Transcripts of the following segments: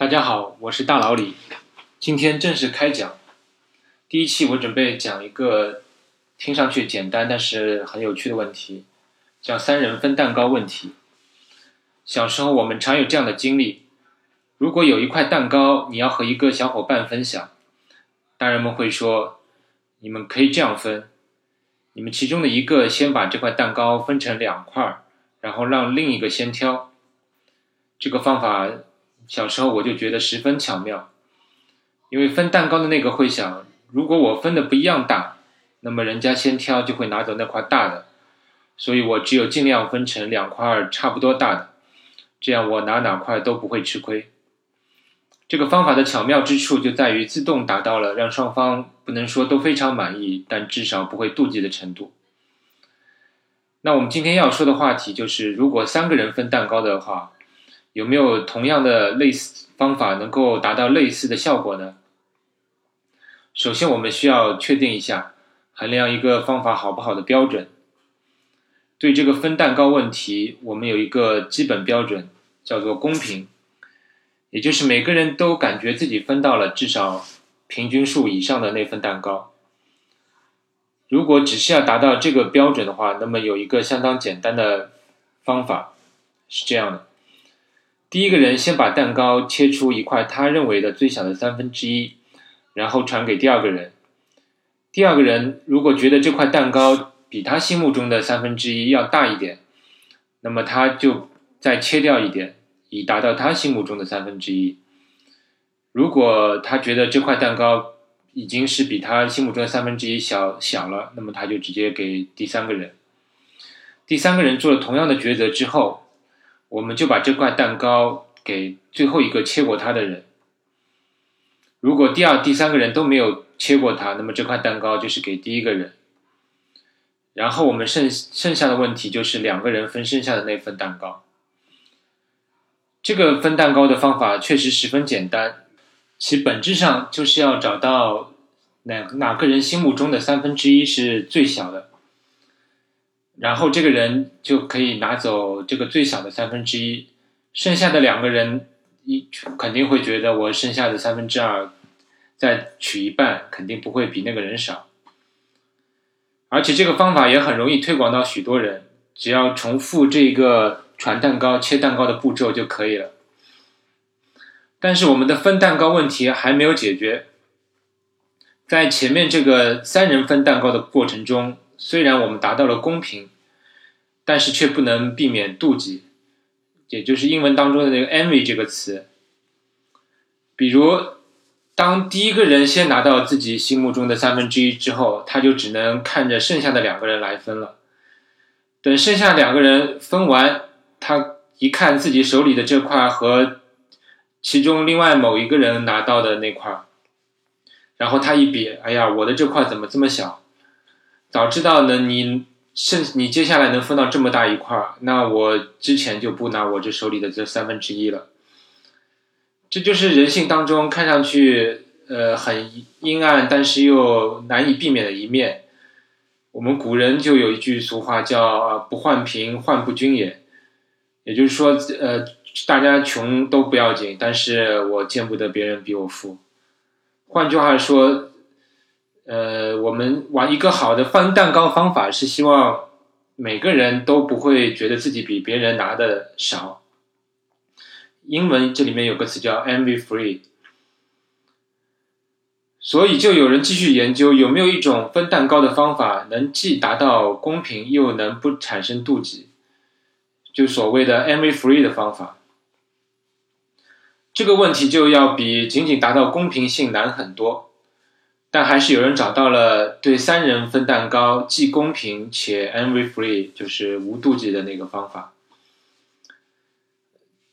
大家好，我是大老李，今天正式开讲。第一期我准备讲一个听上去简单但是很有趣的问题，叫三人分蛋糕问题。小时候我们常有这样的经历：如果有一块蛋糕，你要和一个小伙伴分享，大人们会说，你们可以这样分，你们其中的一个先把这块蛋糕分成两块，然后让另一个先挑。这个方法。小时候我就觉得十分巧妙，因为分蛋糕的那个会想，如果我分的不一样大，那么人家先挑就会拿走那块大的，所以我只有尽量分成两块差不多大的，这样我拿哪块都不会吃亏。这个方法的巧妙之处就在于自动达到了让双方不能说都非常满意，但至少不会妒忌的程度。那我们今天要说的话题就是，如果三个人分蛋糕的话。有没有同样的类似方法能够达到类似的效果呢？首先，我们需要确定一下衡量一个方法好不好的标准。对这个分蛋糕问题，我们有一个基本标准，叫做公平，也就是每个人都感觉自己分到了至少平均数以上的那份蛋糕。如果只是要达到这个标准的话，那么有一个相当简单的方法是这样的。第一个人先把蛋糕切出一块他认为的最小的三分之一，然后传给第二个人。第二个人如果觉得这块蛋糕比他心目中的三分之一要大一点，那么他就再切掉一点，以达到他心目中的三分之一。如果他觉得这块蛋糕已经是比他心目中的三分之一小小了，那么他就直接给第三个人。第三个人做了同样的抉择之后。我们就把这块蛋糕给最后一个切过它的人。如果第二、第三个人都没有切过它，那么这块蛋糕就是给第一个人。然后我们剩剩下的问题就是两个人分剩下的那份蛋糕。这个分蛋糕的方法确实十分简单，其本质上就是要找到哪哪个人心目中的三分之一是最小的。然后这个人就可以拿走这个最小的三分之一，剩下的两个人一肯定会觉得我剩下的三分之二再取一半，肯定不会比那个人少。而且这个方法也很容易推广到许多人，只要重复这个传蛋糕、切蛋糕的步骤就可以了。但是我们的分蛋糕问题还没有解决，在前面这个三人分蛋糕的过程中。虽然我们达到了公平，但是却不能避免妒忌，也就是英文当中的那个 envy 这个词。比如，当第一个人先拿到自己心目中的三分之一之后，他就只能看着剩下的两个人来分了。等剩下两个人分完，他一看自己手里的这块和其中另外某一个人拿到的那块，然后他一比，哎呀，我的这块怎么这么小？早知道呢，你剩你接下来能分到这么大一块儿，那我之前就不拿我这手里的这三分之一了。这就是人性当中看上去呃很阴暗，但是又难以避免的一面。我们古人就有一句俗话叫“不患贫，患不均也”，也就是说，呃，大家穷都不要紧，但是我见不得别人比我富。换句话说。呃，我们玩一个好的分蛋糕方法是希望每个人都不会觉得自己比别人拿的少。英文这里面有个词叫 envy free，所以就有人继续研究有没有一种分蛋糕的方法能既达到公平又能不产生妒忌，就所谓的 envy free 的方法。这个问题就要比仅仅达到公平性难很多。但还是有人找到了对三人分蛋糕既公平且 envy free，就是无妒忌的那个方法。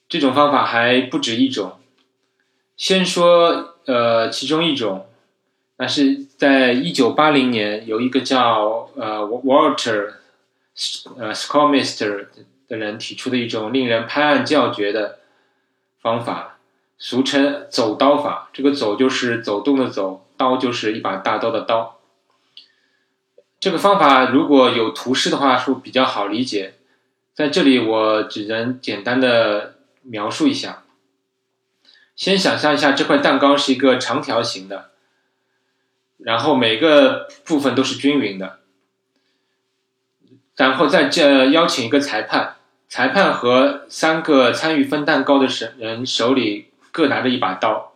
这种方法还不止一种。先说呃其中一种，那是在一九八零年有一个叫呃 Walter 呃 Skolmister 的人提出的一种令人拍案叫绝的方法，俗称走刀法。这个走就是走动的走。刀就是一把大刀的刀。这个方法如果有图示的话，是比较好理解。在这里，我只能简单的描述一下。先想象一下这块蛋糕是一个长条形的，然后每个部分都是均匀的，然后再这邀请一个裁判，裁判和三个参与分蛋糕的人手里各拿着一把刀，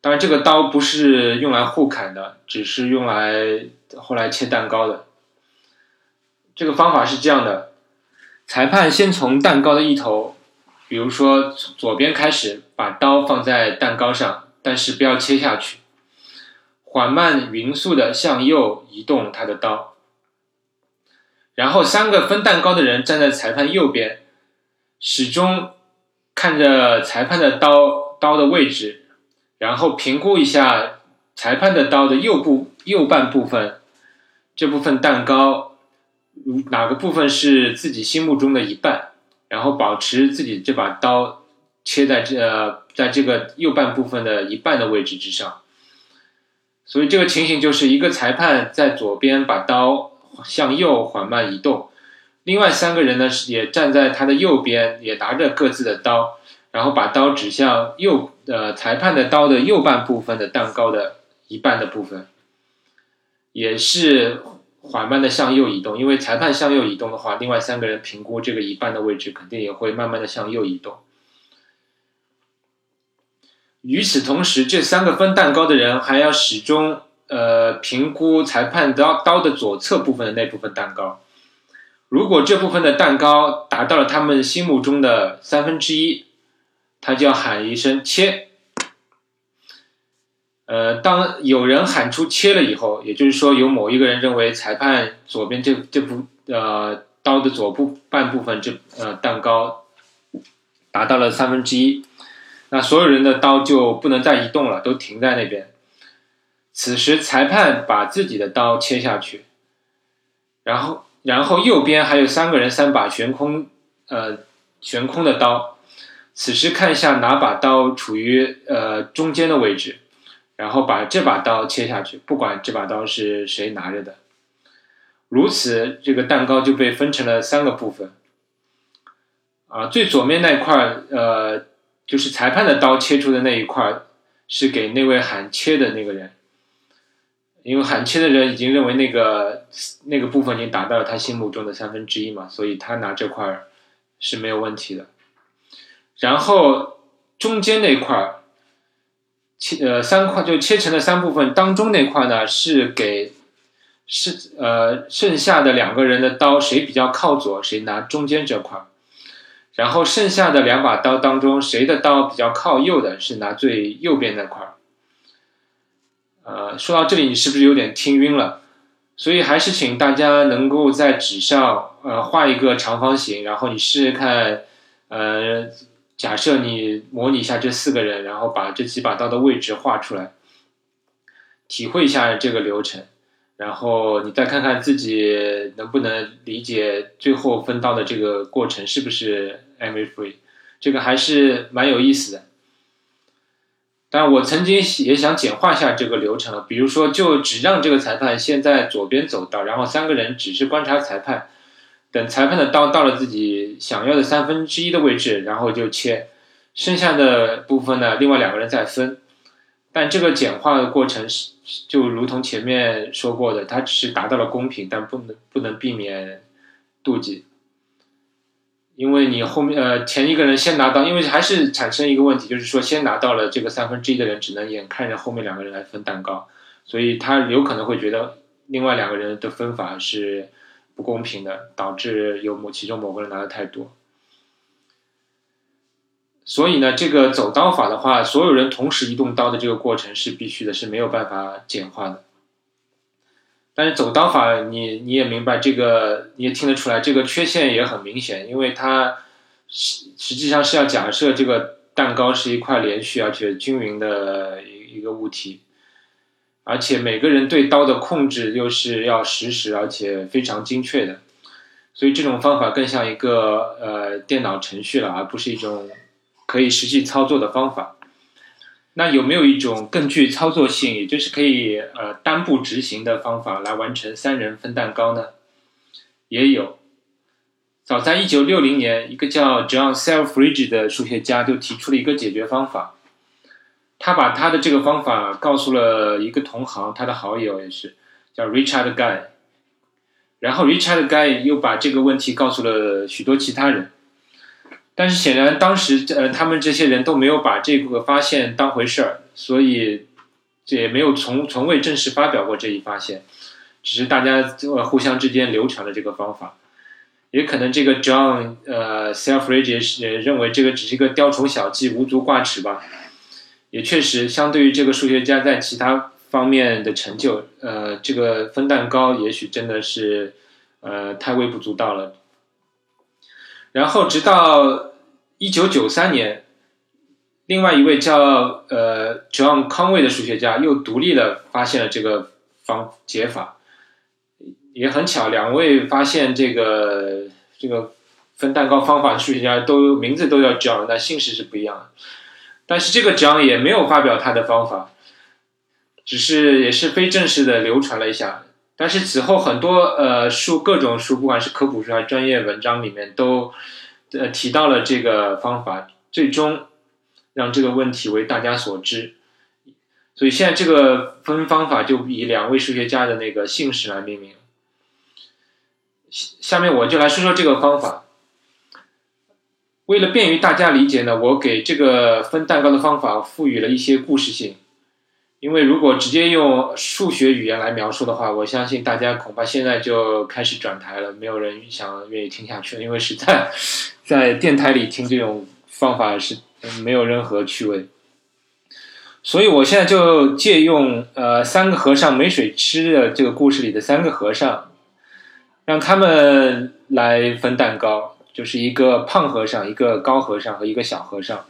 当然这个刀不是用来互砍的，只是用来后来切蛋糕的。这个方法是这样的：裁判先从蛋糕的一头。比如说，左边开始把刀放在蛋糕上，但是不要切下去，缓慢匀速的向右移动他的刀。然后三个分蛋糕的人站在裁判右边，始终看着裁判的刀刀的位置，然后评估一下裁判的刀的右部右半部分，这部分蛋糕哪个部分是自己心目中的一半。然后保持自己这把刀切在这，在这个右半部分的一半的位置之上，所以这个情形就是一个裁判在左边把刀向右缓慢移动，另外三个人呢也站在他的右边，也拿着各自的刀，然后把刀指向右呃裁判的刀的右半部分的蛋糕的一半的部分，也是。缓慢的向右移动，因为裁判向右移动的话，另外三个人评估这个一半的位置，肯定也会慢慢的向右移动。与此同时，这三个分蛋糕的人还要始终呃评估裁判刀刀的左侧部分的那部分蛋糕。如果这部分的蛋糕达到了他们心目中的三分之一，他就要喊一声切。呃，当有人喊出切了以后，也就是说有某一个人认为裁判左边这这部呃刀的左部半部分这呃蛋糕达到了三分之一，那所有人的刀就不能再移动了，都停在那边。此时裁判把自己的刀切下去，然后然后右边还有三个人三把悬空呃悬空的刀，此时看一下哪把刀处于呃中间的位置。然后把这把刀切下去，不管这把刀是谁拿着的，如此这个蛋糕就被分成了三个部分。啊，最左面那块呃，就是裁判的刀切出的那一块是给那位喊切的那个人，因为喊切的人已经认为那个那个部分已经达到了他心目中的三分之一嘛，所以他拿这块是没有问题的。然后中间那块儿切呃三块就切成了三部分，当中那块呢是给是呃剩下的两个人的刀谁比较靠左谁拿中间这块儿，然后剩下的两把刀当中谁的刀比较靠右的是拿最右边那块儿。呃，说到这里你是不是有点听晕了？所以还是请大家能够在纸上呃画一个长方形，然后你试试看呃。假设你模拟一下这四个人，然后把这几把刀的位置画出来，体会一下这个流程，然后你再看看自己能不能理解最后分刀的这个过程是不是 every free，这个还是蛮有意思的。但我曾经也想简化一下这个流程了，比如说就只让这个裁判先在左边走道，然后三个人只是观察裁判。等裁判的刀到了自己想要的三分之一的位置，然后就切，剩下的部分呢，另外两个人再分。但这个简化的过程是，就如同前面说过的，它只是达到了公平，但不能不能避免妒忌。因为你后面呃前一个人先拿到，因为还是产生一个问题，就是说先拿到了这个三分之一的人，只能眼看着后面两个人来分蛋糕，所以他有可能会觉得另外两个人的分法是。不公平的，导致有某其中某个人拿的太多，所以呢，这个走刀法的话，所有人同时移动刀的这个过程是必须的，是没有办法简化的。但是走刀法，你你也明白这个，你也听得出来，这个缺陷也很明显，因为它实实际上是要假设这个蛋糕是一块连续而且均匀的一一个物体。而且每个人对刀的控制又是要实时而且非常精确的，所以这种方法更像一个呃电脑程序了，而不是一种可以实际操作的方法。那有没有一种更具操作性，也就是可以呃单步执行的方法来完成三人分蛋糕呢？也有。早在一九六零年，一个叫 John Selfridge 的数学家就提出了一个解决方法。他把他的这个方法告诉了一个同行，他的好友也是叫 Richard Guy，然后 Richard Guy 又把这个问题告诉了许多其他人，但是显然当时呃他们这些人都没有把这个发现当回事儿，所以这也没有从从未正式发表过这一发现，只是大家呃互相之间流传了这个方法，也可能这个 John 呃 Selfridge 也认为这个只是一个雕虫小技、无足挂齿吧。也确实，相对于这个数学家在其他方面的成就，呃，这个分蛋糕也许真的是，呃，太微不足道了。然后，直到一九九三年，另外一位叫呃 John Conway 的数学家又独立的发现了这个方解法，也很巧，两位发现这个这个分蛋糕方法的数学家都名字都叫 John，但姓氏是不一样的。但是这个奖也没有发表他的方法，只是也是非正式的流传了一下。但是此后很多呃书各种书，不管是科普书还是专业文章里面，都呃提到了这个方法，最终让这个问题为大家所知。所以现在这个分方法就以两位数学家的那个姓氏来命名。下面我就来说说这个方法。为了便于大家理解呢，我给这个分蛋糕的方法赋予了一些故事性。因为如果直接用数学语言来描述的话，我相信大家恐怕现在就开始转台了，没有人想愿意听下去了。因为实在 在电台里听这种方法是没有任何趣味。所以我现在就借用呃三个和尚没水吃的这个故事里的三个和尚，让他们来分蛋糕。就是一个胖和尚、一个高和尚和一个小和尚。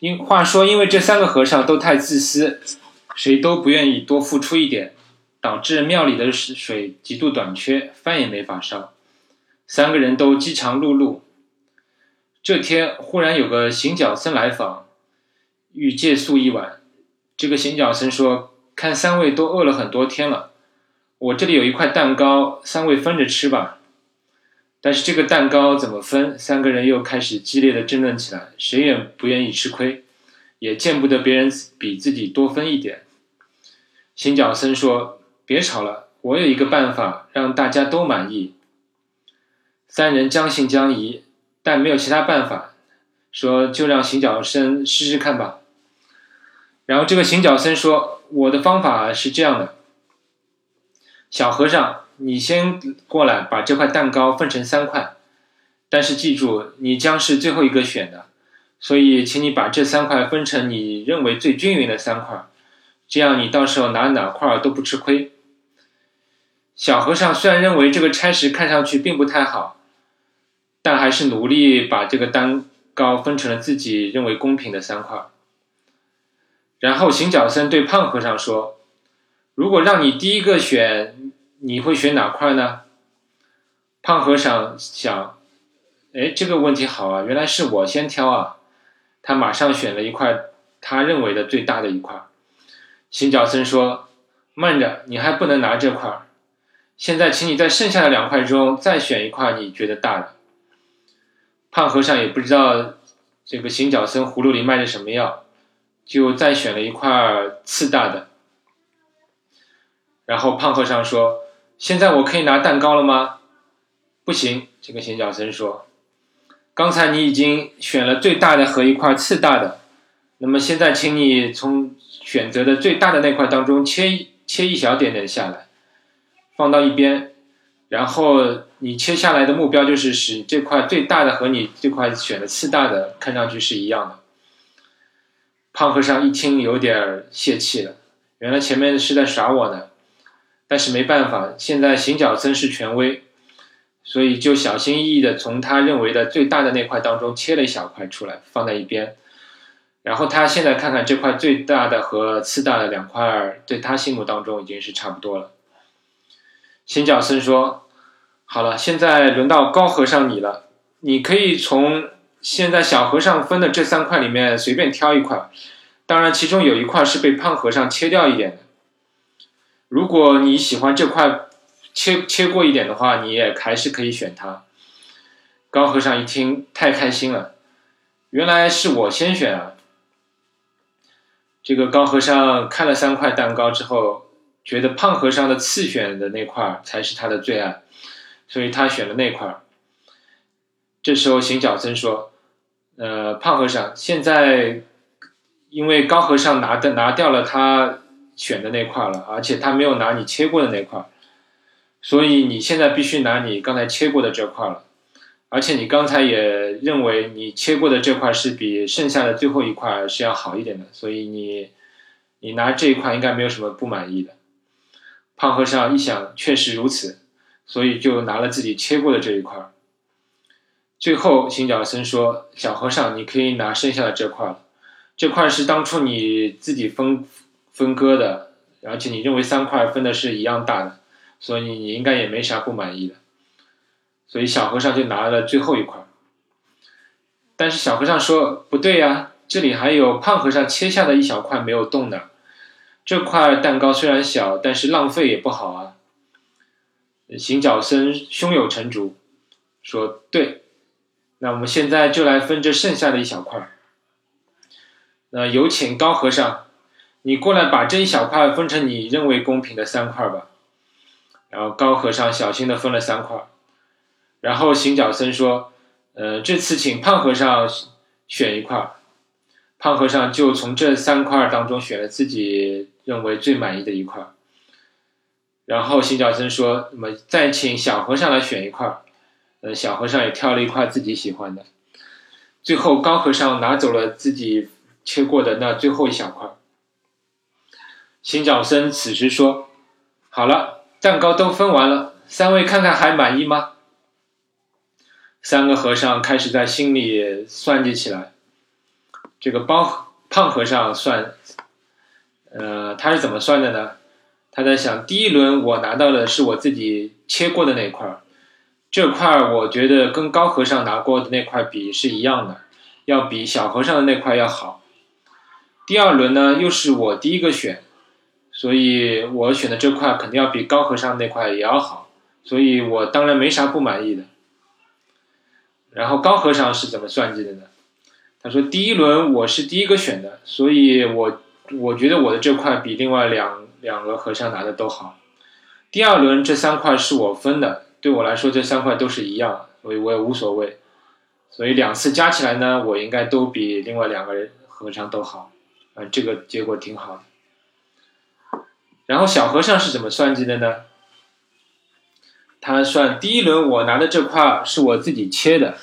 因话说，因为这三个和尚都太自私，谁都不愿意多付出一点，导致庙里的水极度短缺，饭也没法烧。三个人都饥肠辘辘。这天忽然有个行脚僧来访，欲借宿一晚。这个行脚僧说：“看三位都饿了很多天了，我这里有一块蛋糕，三位分着吃吧。”但是这个蛋糕怎么分？三个人又开始激烈的争论起来，谁也不愿意吃亏，也见不得别人比自己多分一点。行脚僧说：“别吵了，我有一个办法，让大家都满意。”三人将信将疑，但没有其他办法，说就让行脚僧试试看吧。然后这个行脚僧说：“我的方法是这样的，小和尚。”你先过来，把这块蛋糕分成三块，但是记住，你将是最后一个选的，所以请你把这三块分成你认为最均匀的三块，这样你到时候拿哪块都不吃亏。小和尚虽然认为这个差事看上去并不太好，但还是努力把这个蛋糕分成了自己认为公平的三块。然后行脚僧对胖和尚说：“如果让你第一个选。”你会选哪块呢？胖和尚想，哎，这个问题好啊，原来是我先挑啊。他马上选了一块他认为的最大的一块。行脚僧说：“慢着，你还不能拿这块。现在，请你在剩下的两块中再选一块你觉得大的。”胖和尚也不知道这个行脚僧葫芦里卖的什么药，就再选了一块次大的。然后胖和尚说。现在我可以拿蛋糕了吗？不行，这个行脚僧说：“刚才你已经选了最大的和一块次大的，那么现在请你从选择的最大的那块当中切一切一小点点下来，放到一边，然后你切下来的目标就是使这块最大的和你这块选的次大的看上去是一样的。”胖和尚一听有点泄气了，原来前面是在耍我呢。但是没办法，现在行脚僧是权威，所以就小心翼翼的从他认为的最大的那块当中切了一小块出来，放在一边。然后他现在看看这块最大的和次大的两块，对他心目当中已经是差不多了。行脚僧说：“好了，现在轮到高和尚你了，你可以从现在小和尚分的这三块里面随便挑一块，当然其中有一块是被胖和尚切掉一点的。”如果你喜欢这块切切过一点的话，你也还是可以选它。高和尚一听，太开心了，原来是我先选啊！这个高和尚看了三块蛋糕之后，觉得胖和尚的次选的那块才是他的最爱，所以他选了那块。这时候行脚僧说：“呃，胖和尚，现在因为高和尚拿的拿掉了他选的那块了，而且他没有拿你切过的那块，所以你现在必须拿你刚才切过的这块了。”而且你刚才也认为你切过的这块是比剩下的最后一块是要好一点的，所以你你拿这一块应该没有什么不满意的。胖和尚一想，确实如此，所以就拿了自己切过的这一块。最后，行脚僧说：“小和尚，你可以拿剩下的这块了，这块是当初你自己分分割的，而且你认为三块分的是一样大的，所以你应该也没啥不满意的。”所以小和尚就拿了最后一块，但是小和尚说不对呀，这里还有胖和尚切下的一小块没有动呢。这块蛋糕虽然小，但是浪费也不好啊。行脚僧胸有成竹，说对，那我们现在就来分这剩下的一小块。那有请高和尚，你过来把这一小块分成你认为公平的三块吧。然后高和尚小心的分了三块。然后行脚僧说：“呃，这次请胖和尚选一块。”胖和尚就从这三块当中选了自己认为最满意的一块。然后行脚僧说：“那么再请小和尚来选一块。”呃，小和尚也挑了一块自己喜欢的。最后高和尚拿走了自己切过的那最后一小块。行脚僧此时说：“好了，蛋糕都分完了，三位看看还满意吗？”三个和尚开始在心里算计起来。这个包胖和尚算，呃，他是怎么算的呢？他在想，第一轮我拿到的是我自己切过的那块儿这块儿我觉得跟高和尚拿过的那块比是一样的，要比小和尚的那块要好。第二轮呢，又是我第一个选，所以我选的这块肯定要比高和尚那块也要好，所以我当然没啥不满意的。然后高和尚是怎么算计的呢？他说：“第一轮我是第一个选的，所以我我觉得我的这块比另外两两个和尚拿的都好。第二轮这三块是我分的，对我来说这三块都是一样，所以我也无所谓。所以两次加起来呢，我应该都比另外两个人和尚都好。嗯，这个结果挺好的。然后小和尚是怎么算计的呢？”他算第一轮我拿的这块是我自己切的，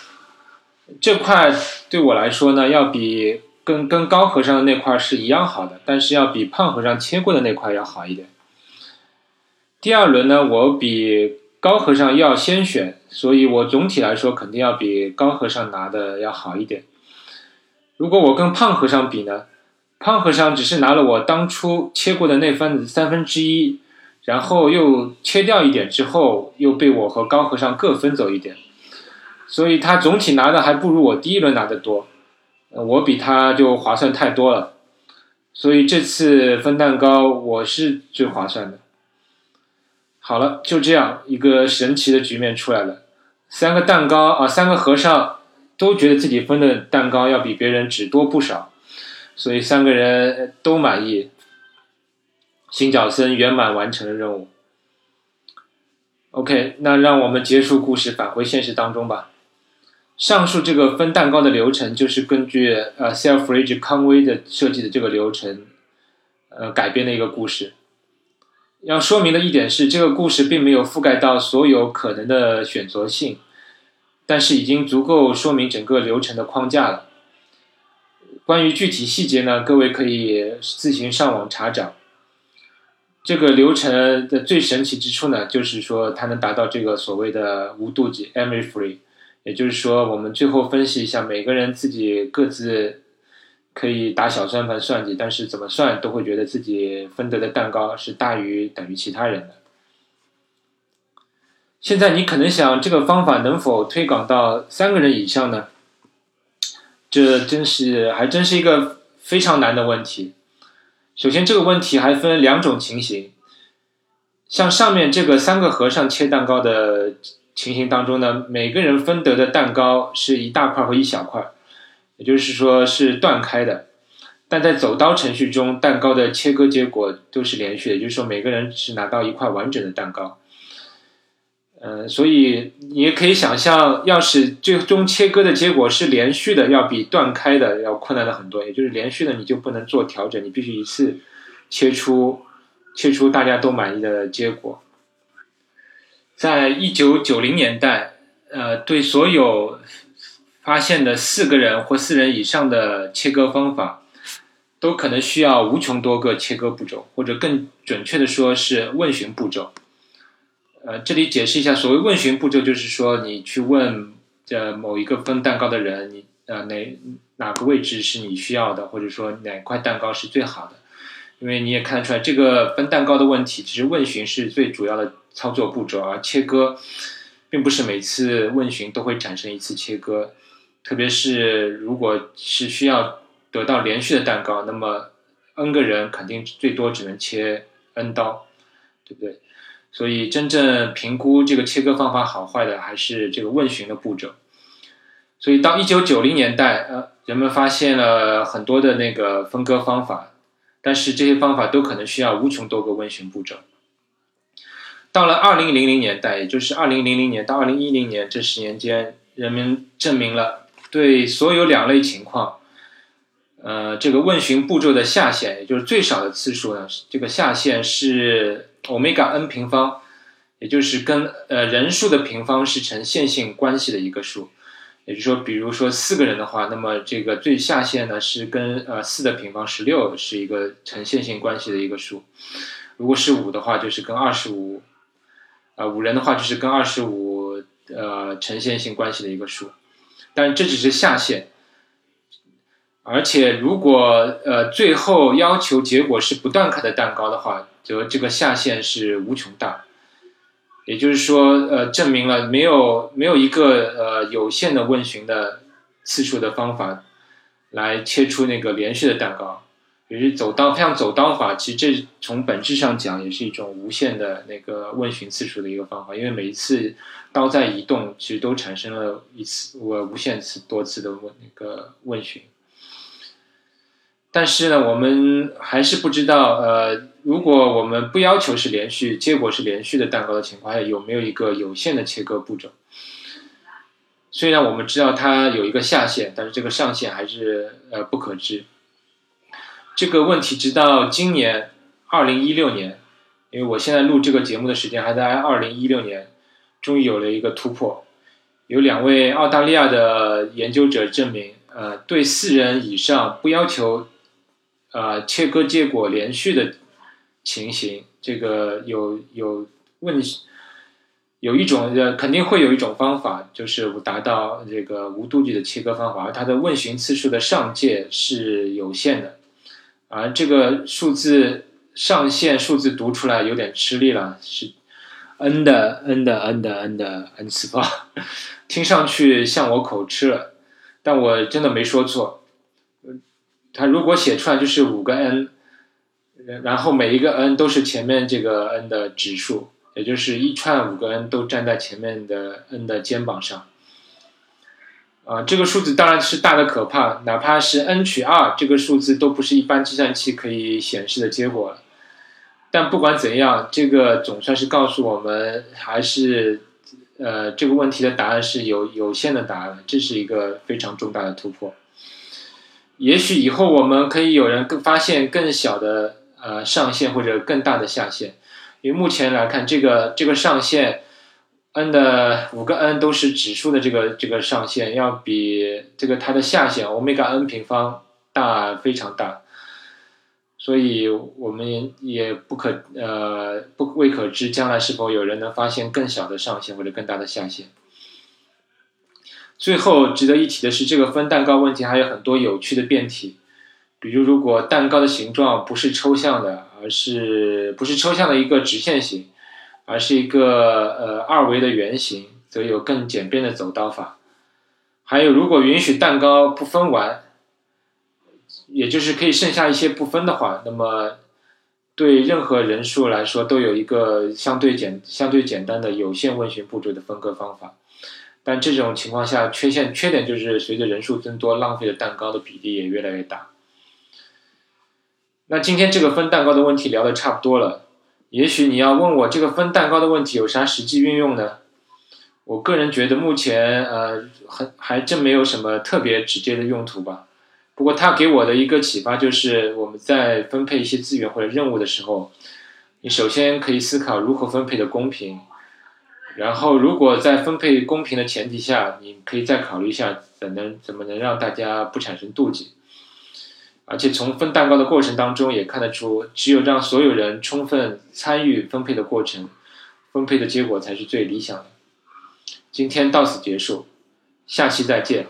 这块对我来说呢，要比跟跟高和尚的那块是一样好的，但是要比胖和尚切过的那块要好一点。第二轮呢，我比高和尚要先选，所以我总体来说肯定要比高和尚拿的要好一点。如果我跟胖和尚比呢，胖和尚只是拿了我当初切过的那份的三分之一。然后又切掉一点之后，又被我和高和尚各分走一点，所以他总体拿的还不如我第一轮拿的多，我比他就划算太多了，所以这次分蛋糕我是最划算的。好了，就这样一个神奇的局面出来了，三个蛋糕啊，三个和尚都觉得自己分的蛋糕要比别人只多不少，所以三个人都满意。行脚僧圆满完成了任务。OK，那让我们结束故事，返回现实当中吧。上述这个分蛋糕的流程，就是根据呃 Selfridge 康威的设计的这个流程，呃改编的一个故事。要说明的一点是，这个故事并没有覆盖到所有可能的选择性，但是已经足够说明整个流程的框架了。关于具体细节呢，各位可以自行上网查找。这个流程的最神奇之处呢，就是说它能达到这个所谓的无妒忌 （envy free），也就是说，我们最后分析一下，每个人自己各自可以打小算盘算计，但是怎么算都会觉得自己分得的蛋糕是大于等于其他人的。现在你可能想，这个方法能否推广到三个人以上呢？这真是还真是一个非常难的问题。首先，这个问题还分两种情形。像上面这个三个和尚切蛋糕的情形当中呢，每个人分得的蛋糕是一大块和一小块，也就是说是断开的。但在走刀程序中，蛋糕的切割结果都是连续的，也就是说每个人是拿到一块完整的蛋糕。嗯，所以你也可以想象，要是最终切割的结果是连续的，要比断开的要困难的很多。也就是连续的，你就不能做调整，你必须一次切出切出大家都满意的结果。在一九九零年代，呃，对所有发现的四个人或四人以上的切割方法，都可能需要无穷多个切割步骤，或者更准确的说是问询步骤。呃，这里解释一下，所谓问询步骤，就是说你去问这某一个分蛋糕的人，你呃哪哪个位置是你需要的，或者说哪块蛋糕是最好的，因为你也看得出来，这个分蛋糕的问题，其实问询是最主要的操作步骤，而切割并不是每次问询都会产生一次切割，特别是如果是需要得到连续的蛋糕，那么 n 个人肯定最多只能切 n 刀，对不对？所以，真正评估这个切割方法好坏的，还是这个问询的步骤。所以到一九九零年代，呃，人们发现了很多的那个分割方法，但是这些方法都可能需要无穷多个问询步骤。到了二零零零年代，也就是二零零零年到二零一零年这十年间，人们证明了对所有两类情况，呃，这个问询步骤的下限，也就是最少的次数呢，这个下限是。欧米伽 n 平方，也就是跟呃人数的平方是成线性关系的一个数，也就是说，比如说四个人的话，那么这个最下限呢是跟呃四的平方十六是一个成线性关系的一个数，如果是五的话，就是跟二十五，啊五人的话就是跟二十五呃成线性关系的一个数，但这只是下限。而且，如果呃最后要求结果是不断开的蛋糕的话，则这个下限是无穷大。也就是说，呃，证明了没有没有一个呃有限的问询的次数的方法来切出那个连续的蛋糕。也是走刀，像走刀法，其实这从本质上讲也是一种无限的那个问询次数的一个方法，因为每一次刀在移动，其实都产生了一次我无限次多次的问那个问询。但是呢，我们还是不知道，呃，如果我们不要求是连续，结果是连续的蛋糕的情况下，有没有一个有限的切割步骤？虽然我们知道它有一个下限，但是这个上限还是呃不可知。这个问题直到今年二零一六年，因为我现在录这个节目的时间还在二零一六年，终于有了一个突破，有两位澳大利亚的研究者证明，呃，对四人以上不要求。呃，切割结果连续的情形，这个有有问，有一种呃，肯定会有一种方法，就是达到这个无度距的切割方法，而它的问询次数的上界是有限的，而这个数字上限数字读出来有点吃力了，是 n 的 n 的 n 的 n 的 n 次方，听上去像我口吃了，但我真的没说错。它如果写出来就是五个 n，然后每一个 n 都是前面这个 n 的指数，也就是一串五个 n 都站在前面的 n 的肩膀上。啊，这个数字当然是大的可怕，哪怕是 n 取二这个数字都不是一般计算器可以显示的结果了。但不管怎样，这个总算是告诉我们，还是呃这个问题的答案是有有限的答案，这是一个非常重大的突破。也许以后我们可以有人更发现更小的呃上限或者更大的下限，因为目前来看，这个这个上限 n 的五个 n 都是指数的这个这个上限，要比这个它的下限欧米伽 n 平方大非常大，所以我们也不可呃不未可知将来是否有人能发现更小的上限或者更大的下限。最后值得一提的是，这个分蛋糕问题还有很多有趣的变体，比如如果蛋糕的形状不是抽象的，而是不是抽象的一个直线型，而是一个呃二维的圆形，则有更简便的走刀法。还有，如果允许蛋糕不分完，也就是可以剩下一些不分的话，那么对任何人数来说都有一个相对简相对简单的有限问询步骤的分割方法。但这种情况下，缺陷缺点就是随着人数增多，浪费的蛋糕的比例也越来越大。那今天这个分蛋糕的问题聊的差不多了，也许你要问我这个分蛋糕的问题有啥实际运用呢？我个人觉得目前呃很还真没有什么特别直接的用途吧。不过它给我的一个启发就是我们在分配一些资源或者任务的时候，你首先可以思考如何分配的公平，然后如果在分配公平的前提下，你可以再考虑一下怎能怎么能让大家不产生妒忌。而且从分蛋糕的过程当中也看得出，只有让所有人充分参与分配的过程，分配的结果才是最理想的。今天到此结束，下期再见。